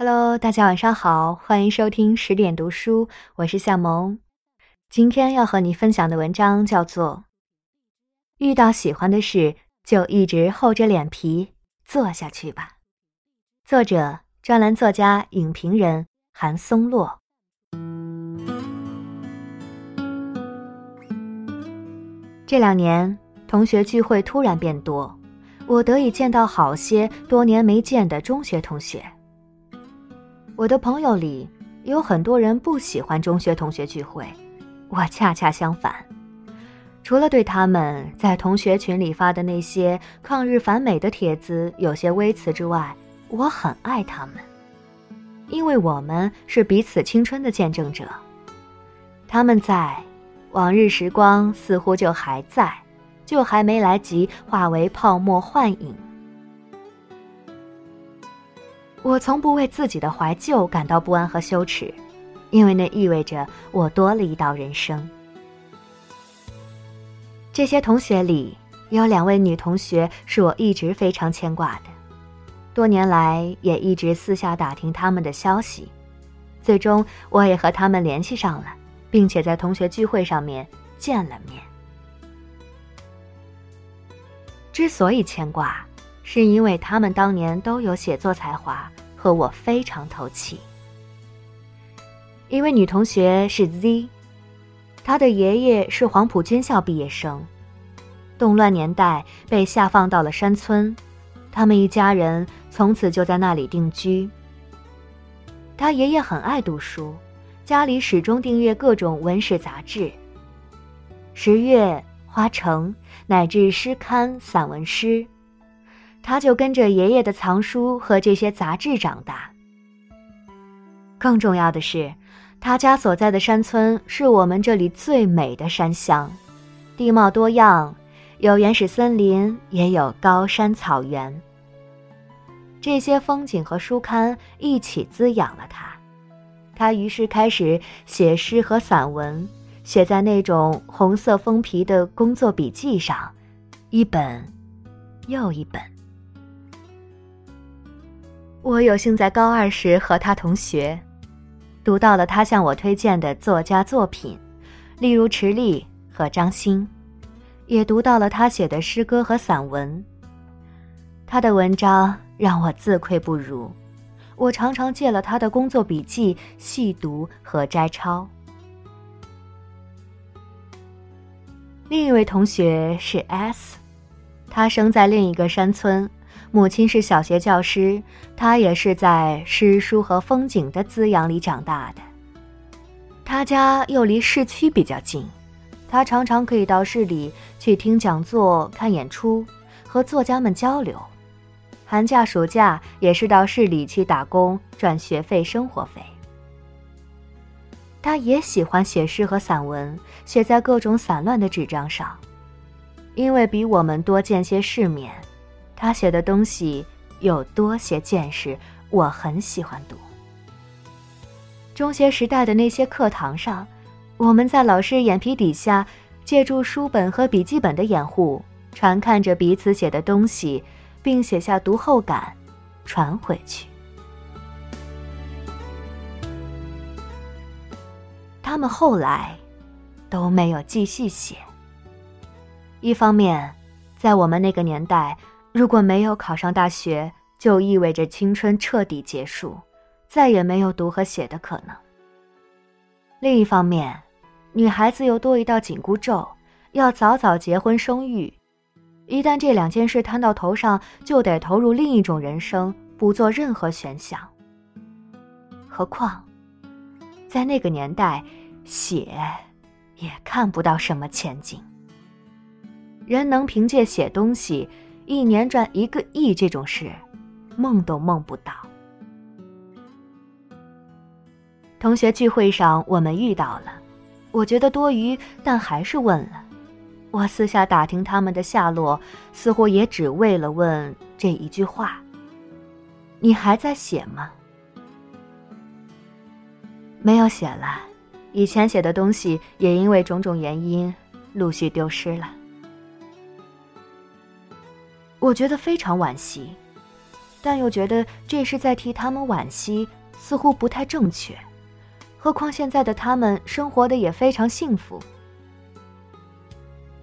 Hello，大家晚上好，欢迎收听十点读书，我是夏萌。今天要和你分享的文章叫做《遇到喜欢的事就一直厚着脸皮做下去吧》，作者专栏作家、影评人韩松洛。这两年同学聚会突然变多，我得以见到好些多年没见的中学同学。我的朋友里有很多人不喜欢中学同学聚会，我恰恰相反。除了对他们在同学群里发的那些抗日反美的帖子有些微词之外，我很爱他们，因为我们是彼此青春的见证者。他们在，往日时光似乎就还在，就还没来及化为泡沫幻影。我从不为自己的怀旧感到不安和羞耻，因为那意味着我多了一道人生。这些同学里有两位女同学是我一直非常牵挂的，多年来也一直私下打听他们的消息，最终我也和他们联系上了，并且在同学聚会上面见了面。之所以牵挂。是因为他们当年都有写作才华，和我非常投契。一位女同学是 Z，她的爷爷是黄埔军校毕业生，动乱年代被下放到了山村，他们一家人从此就在那里定居。他爷爷很爱读书，家里始终订阅各种文史杂志，《十月》《花城》乃至诗刊、散文诗。他就跟着爷爷的藏书和这些杂志长大。更重要的是，他家所在的山村是我们这里最美的山乡，地貌多样，有原始森林，也有高山草原。这些风景和书刊一起滋养了他，他于是开始写诗和散文，写在那种红色封皮的工作笔记上，一本又一本。我有幸在高二时和他同学，读到了他向我推荐的作家作品，例如池莉和张欣，也读到了他写的诗歌和散文。他的文章让我自愧不如，我常常借了他的工作笔记细读和摘抄。另一位同学是 S，他生在另一个山村。母亲是小学教师，他也是在诗书和风景的滋养里长大的。他家又离市区比较近，他常常可以到市里去听讲座、看演出，和作家们交流。寒假、暑假也是到市里去打工赚学费、生活费。他也喜欢写诗和散文，写在各种散乱的纸张上，因为比我们多见些世面。他写的东西有多些见识，我很喜欢读。中学时代的那些课堂上，我们在老师眼皮底下，借助书本和笔记本的掩护，传看着彼此写的东西，并写下读后感，传回去。他们后来都没有继续写。一方面，在我们那个年代。如果没有考上大学，就意味着青春彻底结束，再也没有读和写的可能。另一方面，女孩子又多一道紧箍咒，要早早结婚生育。一旦这两件事摊到头上，就得投入另一种人生，不做任何选项。何况，在那个年代，写也看不到什么前景。人能凭借写东西。一年赚一个亿这种事，梦都梦不到。同学聚会上我们遇到了，我觉得多余，但还是问了。我私下打听他们的下落，似乎也只为了问这一句话：“你还在写吗？”没有写了，以前写的东西也因为种种原因陆续丢失了。我觉得非常惋惜，但又觉得这是在替他们惋惜，似乎不太正确。何况现在的他们生活的也非常幸福。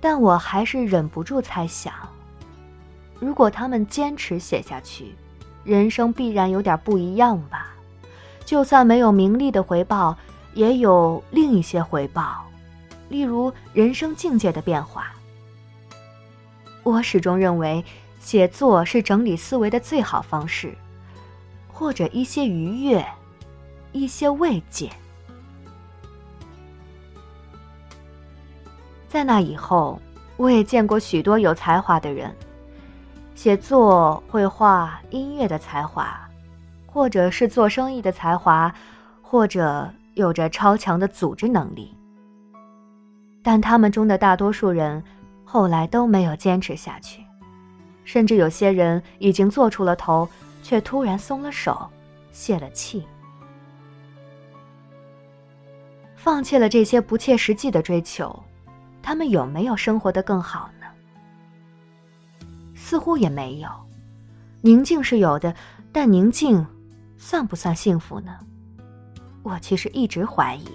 但我还是忍不住猜想，如果他们坚持写下去，人生必然有点不一样吧。就算没有名利的回报，也有另一些回报，例如人生境界的变化。我始终认为，写作是整理思维的最好方式，或者一些愉悦，一些慰藉。在那以后，我也见过许多有才华的人，写作、绘画、音乐的才华，或者是做生意的才华，或者有着超强的组织能力。但他们中的大多数人。后来都没有坚持下去，甚至有些人已经做出了头，却突然松了手，泄了气，放弃了这些不切实际的追求。他们有没有生活的更好呢？似乎也没有。宁静是有的，但宁静算不算幸福呢？我其实一直怀疑。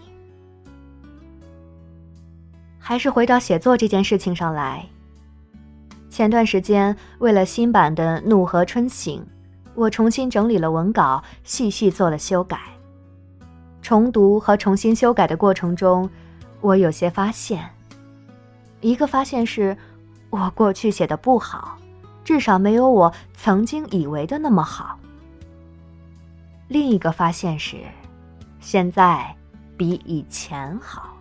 还是回到写作这件事情上来。前段时间，为了新版的《怒河春醒》，我重新整理了文稿，细细做了修改。重读和重新修改的过程中，我有些发现。一个发现是，我过去写的不好，至少没有我曾经以为的那么好。另一个发现是，现在比以前好。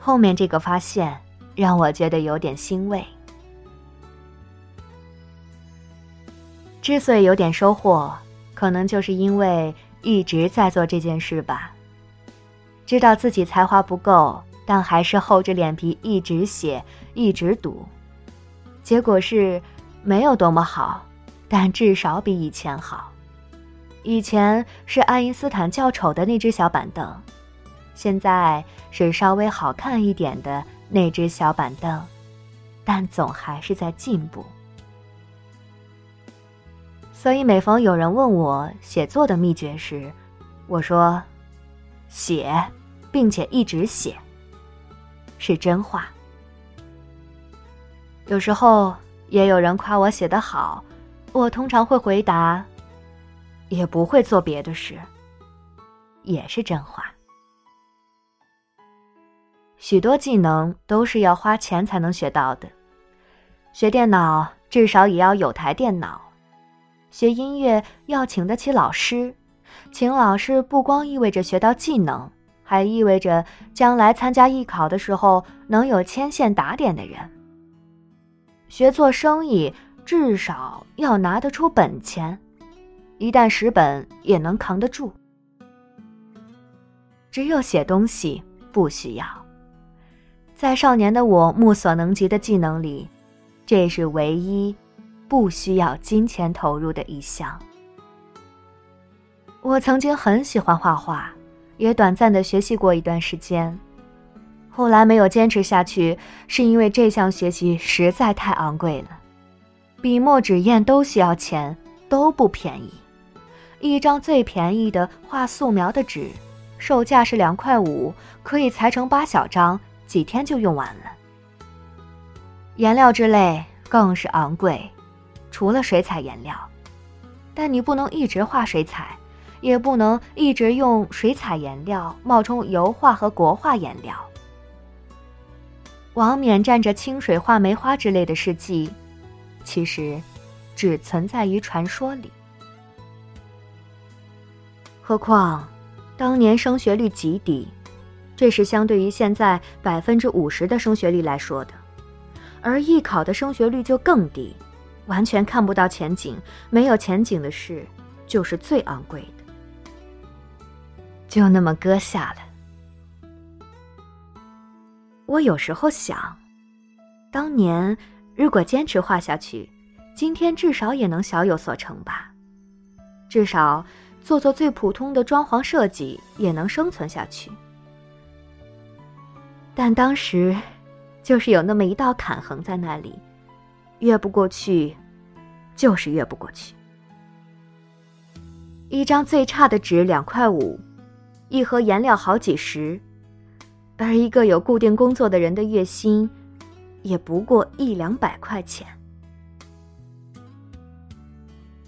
后面这个发现让我觉得有点欣慰。之所以有点收获，可能就是因为一直在做这件事吧。知道自己才华不够，但还是厚着脸皮一直写，一直读。结果是没有多么好，但至少比以前好。以前是爱因斯坦较丑的那只小板凳。现在是稍微好看一点的那只小板凳，但总还是在进步。所以每逢有人问我写作的秘诀时，我说：写，并且一直写，是真话。有时候也有人夸我写得好，我通常会回答：也不会做别的事，也是真话。许多技能都是要花钱才能学到的，学电脑至少也要有台电脑，学音乐要请得起老师，请老师不光意味着学到技能，还意味着将来参加艺考的时候能有牵线打点的人。学做生意至少要拿得出本钱，一旦蚀本也能扛得住。只有写东西不需要。在少年的我目所能及的技能里，这是唯一不需要金钱投入的一项。我曾经很喜欢画画，也短暂的学习过一段时间，后来没有坚持下去，是因为这项学习实在太昂贵了，笔墨纸砚都需要钱，都不便宜。一张最便宜的画素描的纸，售价是两块五，可以裁成八小张。几天就用完了。颜料之类更是昂贵，除了水彩颜料，但你不能一直画水彩，也不能一直用水彩颜料冒充油画和国画颜料。王冕蘸着清水画梅花之类的事迹，其实只存在于传说里。何况，当年升学率极低。这是相对于现在百分之五十的升学率来说的，而艺考的升学率就更低，完全看不到前景。没有前景的事，就是最昂贵的，就那么搁下了。我有时候想，当年如果坚持画下去，今天至少也能小有所成吧，至少做做最普通的装潢设计也能生存下去。但当时，就是有那么一道坎横在那里，越不过去，就是越不过去。一张最差的纸两块五，一盒颜料好几十，而一个有固定工作的人的月薪，也不过一两百块钱。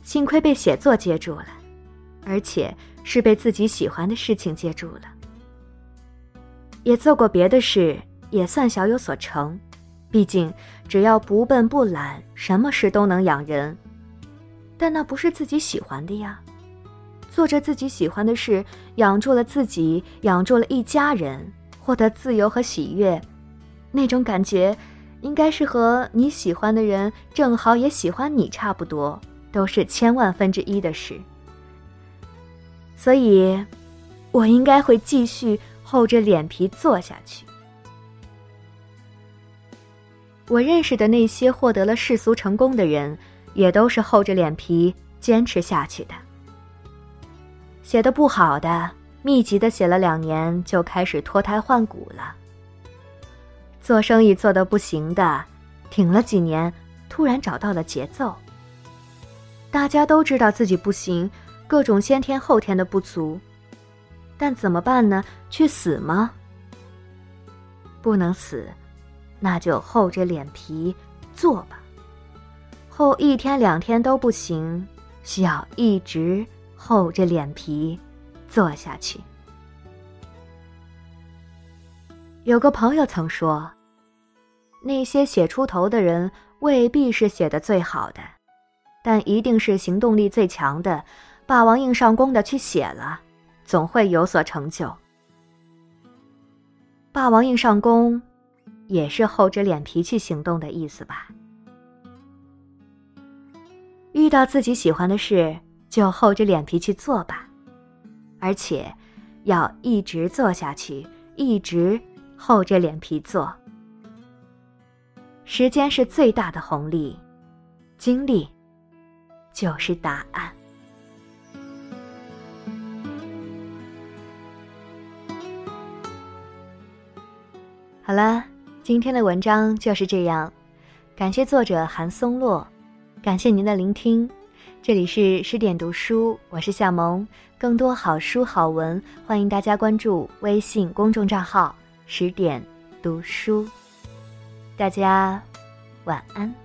幸亏被写作接住了，而且是被自己喜欢的事情接住了。也做过别的事，也算小有所成。毕竟，只要不笨不懒，什么事都能养人。但那不是自己喜欢的呀。做着自己喜欢的事，养住了自己，养住了一家人，获得自由和喜悦，那种感觉，应该是和你喜欢的人正好也喜欢你差不多，都是千万分之一的事。所以，我应该会继续厚着脸皮做下去。我认识的那些获得了世俗成功的人，也都是厚着脸皮坚持下去的。写的不好的，密集的写了两年就开始脱胎换骨了。做生意做的不行的，挺了几年，突然找到了节奏。大家都知道自己不行，各种先天后天的不足，但怎么办呢？去死吗？不能死。那就厚着脸皮做吧，厚一天两天都不行，需要一直厚着脸皮做下去。有个朋友曾说，那些写出头的人未必是写的最好的，但一定是行动力最强的，霸王硬上弓的去写了，总会有所成就。霸王硬上弓。也是厚着脸皮去行动的意思吧。遇到自己喜欢的事，就厚着脸皮去做吧，而且要一直做下去，一直厚着脸皮做。时间是最大的红利，经历就是答案。好了。今天的文章就是这样，感谢作者韩松洛，感谢您的聆听。这里是十点读书，我是夏萌。更多好书好文，欢迎大家关注微信公众账号“十点读书”。大家晚安。